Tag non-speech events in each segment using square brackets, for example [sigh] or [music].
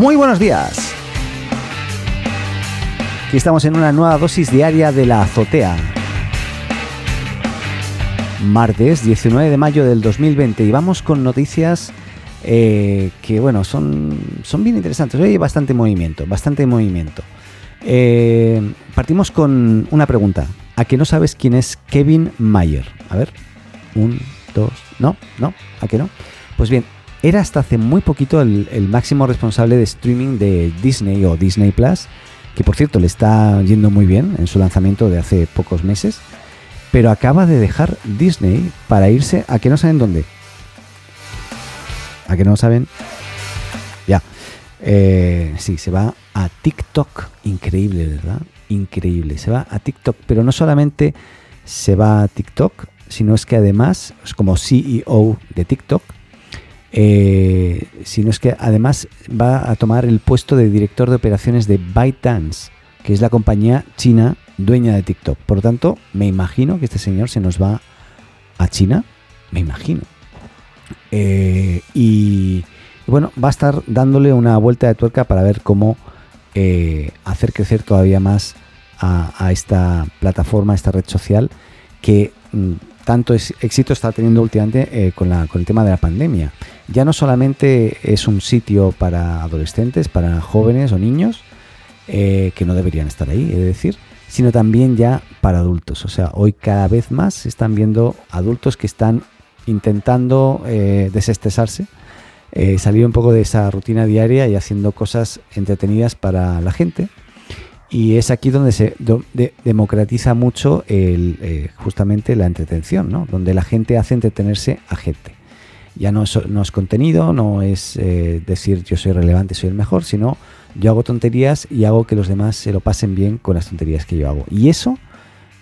Muy buenos días. Aquí estamos en una nueva dosis diaria de la azotea. Martes 19 de mayo del 2020 y vamos con noticias eh, que, bueno, son, son bien interesantes. Hoy hay bastante movimiento, bastante movimiento. Eh, partimos con una pregunta. ¿A que no sabes quién es Kevin Mayer? A ver, un, dos, no, no, ¿a que no? Pues bien, era hasta hace muy poquito el, máximo responsable de streaming de Disney o Disney Plus, que por cierto le está yendo muy bien en su lanzamiento de hace pocos meses, pero acaba de dejar Disney para irse a que no saben dónde. ¿A que no saben? Ya. Eh, sí, se va a TikTok. Increíble, ¿verdad? Increíble. Se va a TikTok, pero no solamente se va a TikTok, sino es que además, como CEO de TikTok, eh, sino es que además va a tomar el puesto de director de operaciones de ByteDance, que es la compañía china dueña de TikTok. Por lo tanto, me imagino que este señor se nos va a China, me imagino. Eh, y bueno, va a estar dándole una vuelta de tuerca para ver cómo eh, hacer crecer todavía más a, esta plataforma, a esta red social, que tanto éxito está teniendo últimamente eh, con, el tema de la pandemia. Ya no solamente es un sitio para adolescentes, para jóvenes o niños, eh, que no deberían estar ahí, es decir, sino también ya para adultos. O sea, hoy cada vez más se están viendo adultos que están intentando eh, desestresarse, salir un poco de esa rutina diaria y haciendo cosas entretenidas para la gente y es aquí donde se democratiza mucho eh, justamente la entretención, ¿no? donde la gente hace entretenerse a gente. Ya no es, contenido, no es eh, decir yo soy relevante, soy el mejor, sino yo hago tonterías y hago que los demás se lo pasen bien con las tonterías que yo hago. Y eso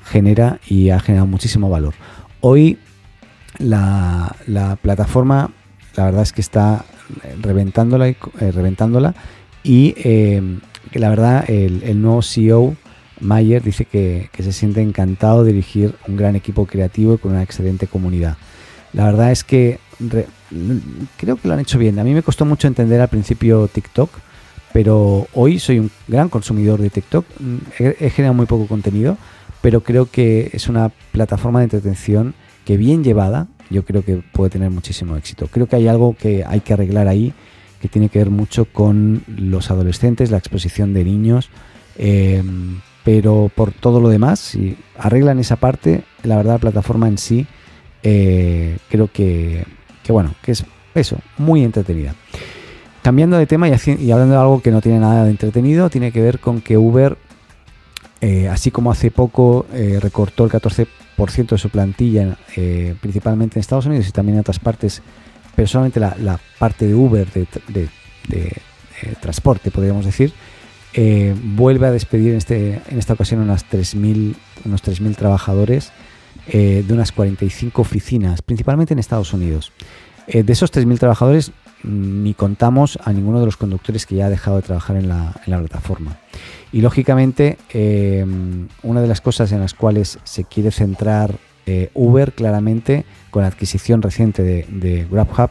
genera y ha generado muchísimo valor. Hoy la, la plataforma, la verdad es que está reventándola, eh, reventándola y que la verdad el, nuevo CEO, Mayer, dice que, se siente encantado de dirigir un gran equipo creativo y con una excelente comunidad. La verdad es que creo que lo han hecho bien. A mí me costó mucho entender al principio TikTok, pero hoy soy un gran consumidor de TikTok. He, generado muy poco contenido, pero creo que es una plataforma de entretención que bien llevada, yo creo que puede tener muchísimo éxito. Creo que hay algo que hay que arreglar ahí que tiene que ver mucho con los adolescentes, la exposición de niños, eh, pero por todo lo demás, si arreglan esa parte, la verdad la plataforma en sí eh, creo que, bueno, que es eso, muy entretenida. Cambiando de tema y, hablando de algo que no tiene nada de entretenido, tiene que ver con que Uber, eh, así como hace poco recortó el 14% de su plantilla, principalmente en Estados Unidos y también en otras partes pero solamente la, parte de Uber, de, eh, transporte, podríamos decir, eh, vuelve a despedir en, este, en esta ocasión unas 3 unos 3.000 trabajadores eh, de unas 45 oficinas, principalmente en Estados Unidos. de esos 3.000 trabajadores mm, ni contamos a ninguno de los conductores que ya ha dejado de trabajar en la, plataforma. Y lógicamente, una de las cosas en las cuales se quiere centrar Uber claramente la adquisición reciente de, GrabHub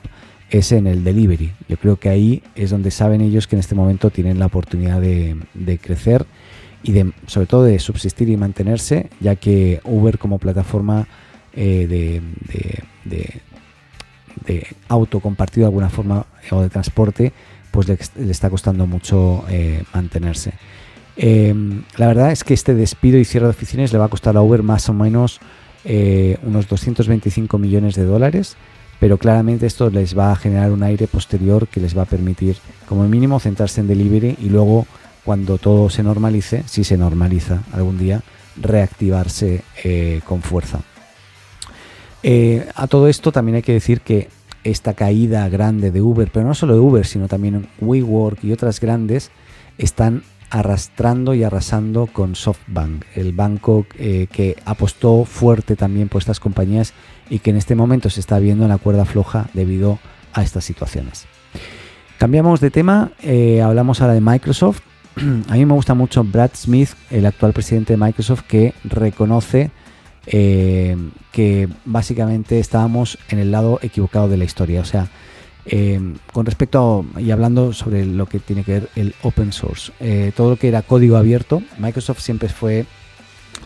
es en el delivery. Yo creo que ahí es donde saben ellos que en este momento tienen la oportunidad de, crecer y de, sobre todo de subsistir y mantenerse, ya que Uber como plataforma eh, de, auto compartido de alguna forma o de transporte, pues le, está costando mucho eh, mantenerse. la verdad es que este despido y cierre de oficinas le va a costar a Uber más o menos eh, unos 225 millones de dólares, pero claramente esto les va a generar un aire posterior que les va a permitir como mínimo centrarse en delivery y luego cuando todo se normalice, si se normaliza algún día, reactivarse eh, con fuerza. Eh, a todo esto también hay que decir que esta caída grande de Uber, pero no solo de Uber, sino también WeWork y otras grandes, están arrastrando y arrasando con SoftBank, el banco eh, que apostó fuerte también por estas compañías y que en este momento se está viendo en la cuerda floja debido a estas situaciones. Cambiamos de tema, eh, hablamos ahora de Microsoft. [clears throat] A mí me gusta mucho Brad Smith, el actual presidente de Microsoft, que reconoce eh, que básicamente estábamos en el lado equivocado de la historia. O sea, con respecto y hablando sobre lo que tiene que ver el open source, todo lo que era código abierto, Microsoft siempre fue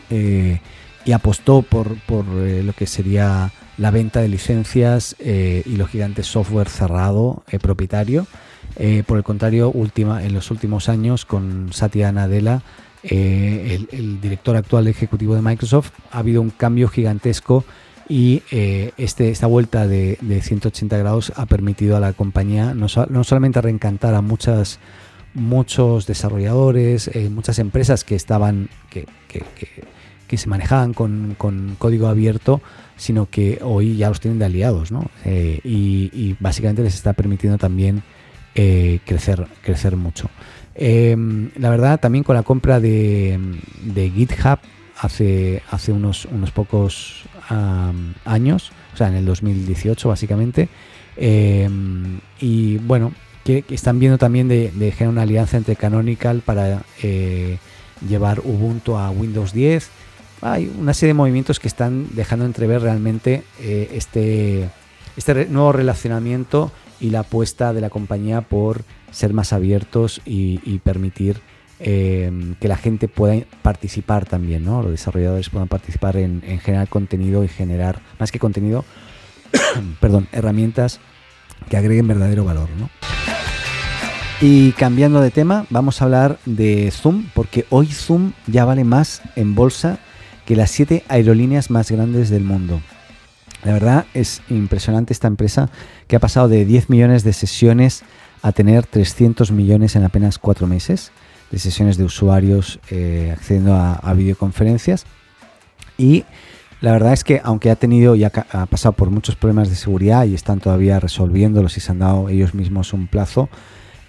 y apostó por, por lo que sería la venta de licencias eh, y los gigantes software cerrado eh, propietario. Eh, por el contrario, última, en los últimos años con Satya Nadella, el, director actual ejecutivo de Microsoft, ha habido un cambio gigantesco y este, esta vuelta de, 180 grados ha permitido a la compañía no, solamente reencantar a muchas, muchos desarrolladores, muchas empresas que estaban que, que se manejaban con, código abierto, sino que hoy ya los tienen de aliados, ¿no? Eh, y, básicamente les está permitiendo también eh, crecer, crecer mucho. Em, la verdad, también con la compra de, GitHub hace, hace unos, unos pocos años, o sea, en el 2018 básicamente, em, y bueno, que, están viendo también de, de, generar una alianza entre Canonical para eh, llevar Ubuntu a Windows 10 hay una serie de movimientos que están dejando entrever realmente eh, este, este nuevo relacionamiento y la apuesta de la compañía por ser más abiertos y, permitir em, que la gente pueda participar también, ¿no? Los desarrolladores puedan participar en, generar contenido y generar, más que contenido, [coughs] perdón, herramientas que agreguen verdadero valor, ¿no? Y cambiando de tema, vamos a hablar de Zoom, porque hoy Zoom ya vale más en bolsa que las siete aerolíneas más grandes del mundo. La verdad es impresionante esta empresa que ha pasado de 10 millones de sesiones a tener 300 millones en apenas cuatro meses de sesiones de usuarios eh, accediendo a, videoconferencias. Y la verdad es que aunque ha tenido y ha, pasado por muchos problemas de seguridad y están todavía resolviéndolos y se han dado ellos mismos un plazo,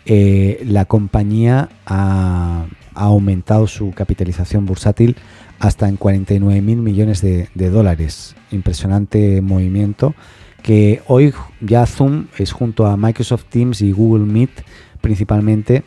eh, la compañía ha, ha, aumentado su capitalización bursátil hasta en 49 mil millones de, dólares. Impresionante movimiento que hoy ya Zoom es junto a Microsoft Teams y Google Meet principalmente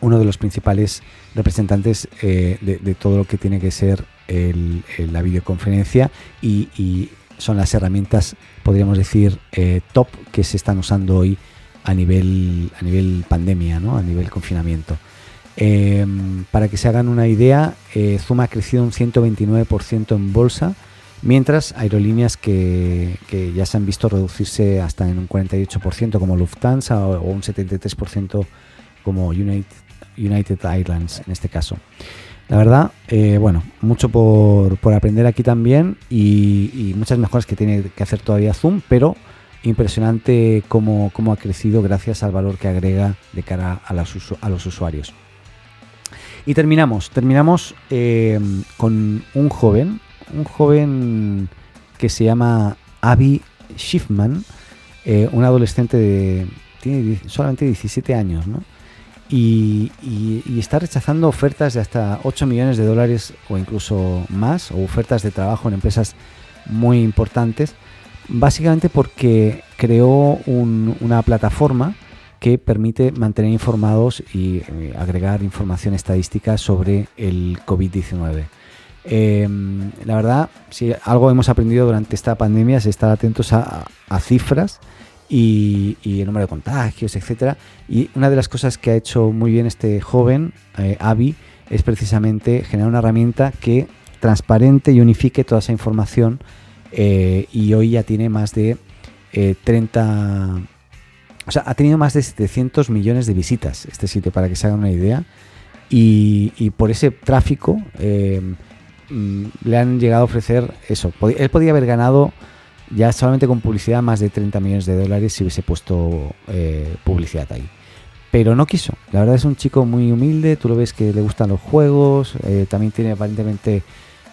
uno de los principales representantes eh, de, todo lo que tiene que ser la videoconferencia y, son las herramientas, podríamos decir, eh, top que se están usando hoy a nivel, a nivel pandemia, ¿no? a nivel confinamiento. Em, para que se hagan una idea, eh, Zoom ha crecido un 129% en bolsa, mientras aerolíneas que, ya se han visto reducirse hasta en un 48% como Lufthansa o, un 73% como United, Airlines en este caso. La verdad, eh, bueno, mucho por, aprender aquí también y, muchas mejoras que tiene que hacer todavía Zoom, pero impresionante cómo, cómo ha crecido gracias al valor que agrega de cara a los usuarios. Y terminamos, terminamos eh, con un joven, un joven que se llama Abby Schiffman, eh, un adolescente de tiene solamente 17 años, ¿no? Y, está rechazando ofertas de hasta 8 millones de dólares o incluso más, o ofertas de trabajo en empresas muy importantes, básicamente porque creó una plataforma que permite mantener informados y eh, agregar información estadística sobre el COVID-19. Em, la verdad, si algo hemos aprendido durante esta pandemia es estar atentos a, cifras y, el número de contagios, etcétera. Y una de las cosas que ha hecho muy bien este joven, eh, Avi, es precisamente generar una herramienta que transparente y unifique toda esa información. Eh, y hoy ya tiene más de 30 o sea, ha tenido más de 700 millones de visitas este sitio, para que se hagan una idea. Y, por ese tráfico eh, mm, le han llegado a ofrecer eso. Él podía haber ganado ya solamente con publicidad más de 30 millones de dólares si hubiese puesto eh, publicidad ahí. Pero no quiso. La verdad es un chico muy humilde. Tú lo ves que le gustan los juegos. Eh, también tiene aparentemente,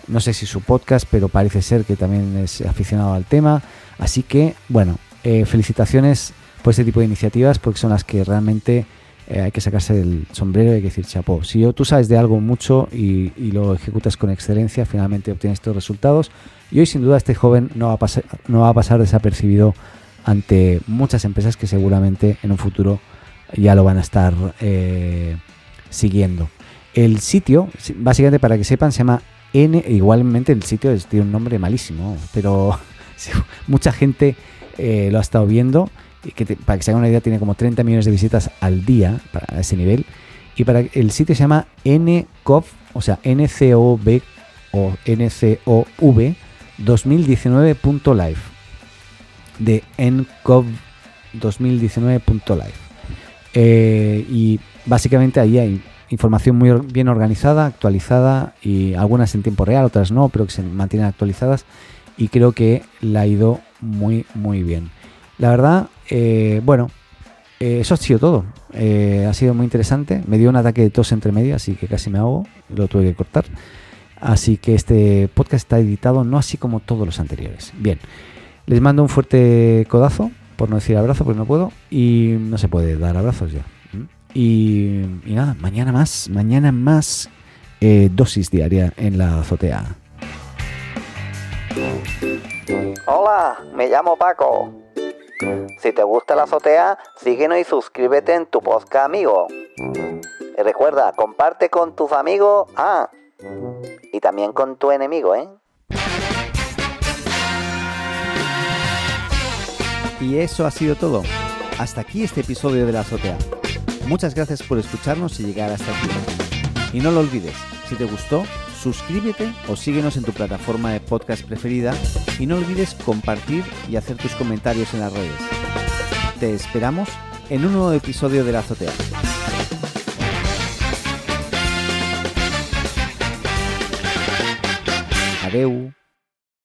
no sé si su podcast, pero parece ser que también es aficionado al tema. Así que, bueno, felicitaciones por este tipo de iniciativas porque son las que realmente eh, hay que sacarse el sombrero y hay que decir chapó. Si tú sabes de algo mucho y, lo ejecutas con excelencia, finalmente obtienes estos resultados. Y hoy sin duda este joven no va a pasar, no va a pasar desapercibido ante muchas empresas que seguramente en un futuro ya lo van a estar eh, siguiendo. El sitio, básicamente para que sepan, se llama N, igualmente el sitio tiene un nombre malísimo, pero [laughs] mucha gente eh, lo ha estado viendo que para que se hagan una idea, tiene como 30 millones de visitas al día para ese nivel. Y para el sitio se llama NCOV, o sea, NCOV o NCOV 2019.live. De NCOV 2019.live. Eh, y básicamente ahí hay información muy bien organizada, actualizada y algunas en tiempo real, otras no, pero que se mantienen actualizadas y creo que la ha ido muy muy bien. La verdad, eh, bueno, eh, eso ha sido todo. Eh, ha sido muy interesante. Me dio un ataque de tos entre medias, así que casi me hago. Lo tuve que cortar. Así que este podcast está editado no así como todos los anteriores. Bien, les mando un fuerte codazo, por no decir abrazo, porque no puedo. Y no se puede dar abrazos ya. Y, nada, mañana más, mañana más dosis diaria en la azotea. Hola, me llamo Paco. Si te gusta la azotea, síguenos y suscríbete en tu podcast amigo. Y recuerda, comparte con tus amigos, ah, y también con tu enemigo, ¿eh? Y eso ha sido todo. Hasta aquí este episodio de la azotea. Muchas gracias por escucharnos y llegar hasta aquí. Y no lo olvides, si te gustó, suscríbete o síguenos en tu plataforma de podcast preferida y no olvides compartir y hacer tus comentarios en las redes. Te esperamos en un nuevo episodio de La Azotea. Adeu.